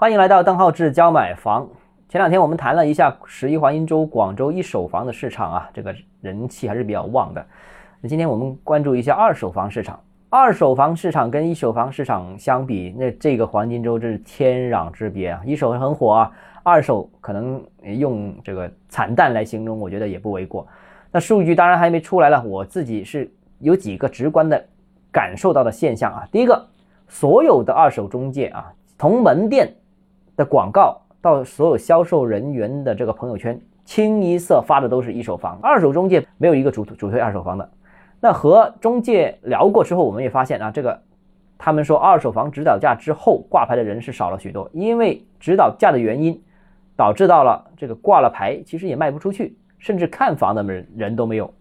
欢迎来到邓浩志教买房。前两天我们谈了一下十一黄金周广州一手房的市场啊，这个人气还是比较旺的。那今天我们关注一下二手房市场。二手房市场跟一手房市场相比，那这个黄金周这是天壤之别啊！一手很火啊，二手可能用这个惨淡来形容，我觉得也不为过。那数据当然还没出来了，我自己是有几个直观的感受到的现象啊。第一个，所有的二手中介啊，从门店的广告到所有销售人员的这个朋友圈，清一色发的都是一手房，二手中介没有一个主主推二手房的。那和中介聊过之后，我们也发现啊，这个他们说二手房指导价之后挂牌的人是少了许多，因为指导价的原因，导致到了这个挂了牌其实也卖不出去。甚至看房的人人都没有，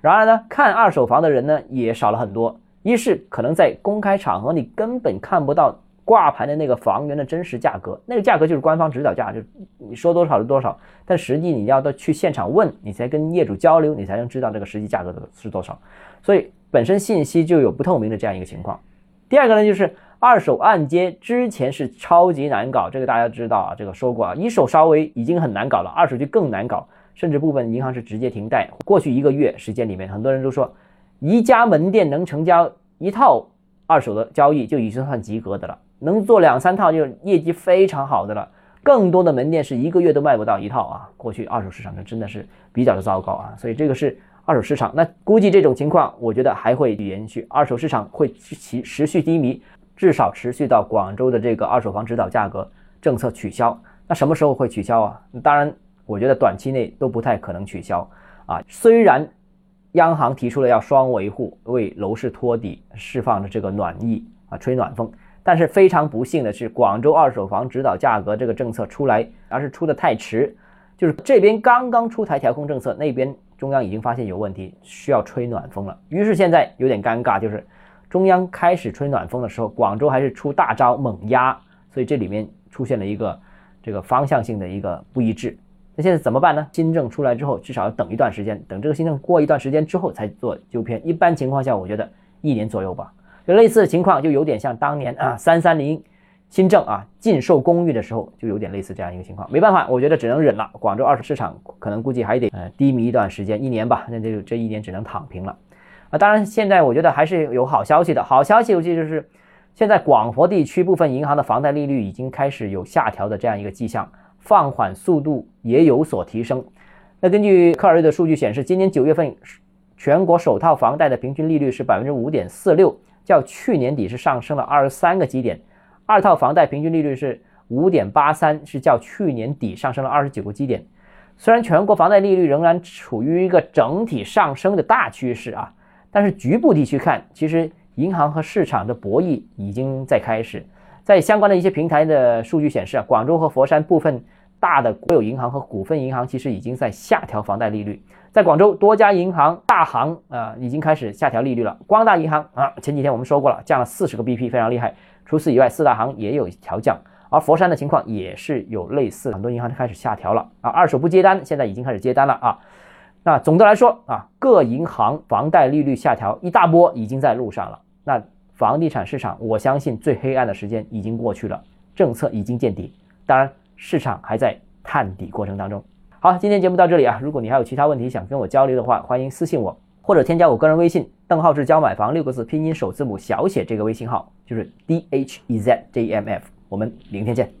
然而呢，看二手房的人呢也少了很多。一是可能在公开场合你根本看不到挂牌的那个房源的真实价格，那个价格就是官方指导价，就你说多少是多少。但实际你要到去现场问，你才跟业主交流，你才能知道这个实际价格的是多少。所以本身信息就有不透明的这样一个情况。第二个呢，就是二手按揭之前是超级难搞，这个大家知道啊，这个说过啊，一手稍微已经很难搞了，二手就更难搞。甚至部分银行是直接停贷。过去一个月时间里面，很多人都说，一家门店能成交一套二手的交易就已经算及格的了，能做两三套就业绩非常好的了。更多的门店是一个月都卖不到一套啊！过去二手市场那真的是比较的糟糕啊，所以这个是二手市场。那估计这种情况，我觉得还会延续，二手市场会持持续低迷，至少持续到广州的这个二手房指导价格政策取消。那什么时候会取消啊？当然。我觉得短期内都不太可能取消啊。虽然央行提出了要双维护，为楼市托底，释放的这个暖意啊，吹暖风，但是非常不幸的是，广州二手房指导价格这个政策出来，而是出的太迟，就是这边刚刚出台调控政策，那边中央已经发现有问题，需要吹暖风了。于是现在有点尴尬，就是中央开始吹暖风的时候，广州还是出大招猛压，所以这里面出现了一个这个方向性的一个不一致。那现在怎么办呢？新政出来之后，至少要等一段时间，等这个新政过一段时间之后才做纠偏。一般情况下，我觉得一年左右吧。就类似的情况，就有点像当年啊三三零新政啊禁售公寓的时候，就有点类似这样一个情况。没办法，我觉得只能忍了。广州二手市场可能估计还得呃低迷一段时间，一年吧。那这这一年只能躺平了。啊，当然现在我觉得还是有好消息的。好消息尤其就是现在广佛地区部分银行的房贷利率已经开始有下调的这样一个迹象。放缓速度也有所提升。那根据克尔瑞的数据显示，今年九月份全国首套房贷的平均利率是百分之五点四六，较去年底是上升了二十三个基点。二套房贷平均利率是五点八三，是较去年底上升了二十九个基点。虽然全国房贷利率仍然处于一个整体上升的大趋势啊，但是局部地区看，其实银行和市场的博弈已经在开始。在相关的一些平台的数据显示啊，广州和佛山部分大的国有银行和股份银行其实已经在下调房贷利率。在广州，多家银行大行啊已经开始下调利率了。光大银行啊，前几天我们说过了，降了四十个 BP，非常厉害。除此以外，四大行也有调降，而佛山的情况也是有类似，很多银行都开始下调了啊。二手不接单，现在已经开始接单了啊。那总的来说啊，各银行房贷利率下调一大波已经在路上了。那。房地产市场，我相信最黑暗的时间已经过去了，政策已经见底，当然市场还在探底过程当中。好，今天节目到这里啊，如果你还有其他问题想跟我交流的话，欢迎私信我或者添加我个人微信邓浩志教买房六个字拼音首字母小写这个微信号，就是 D H E Z J M F，我们明天见。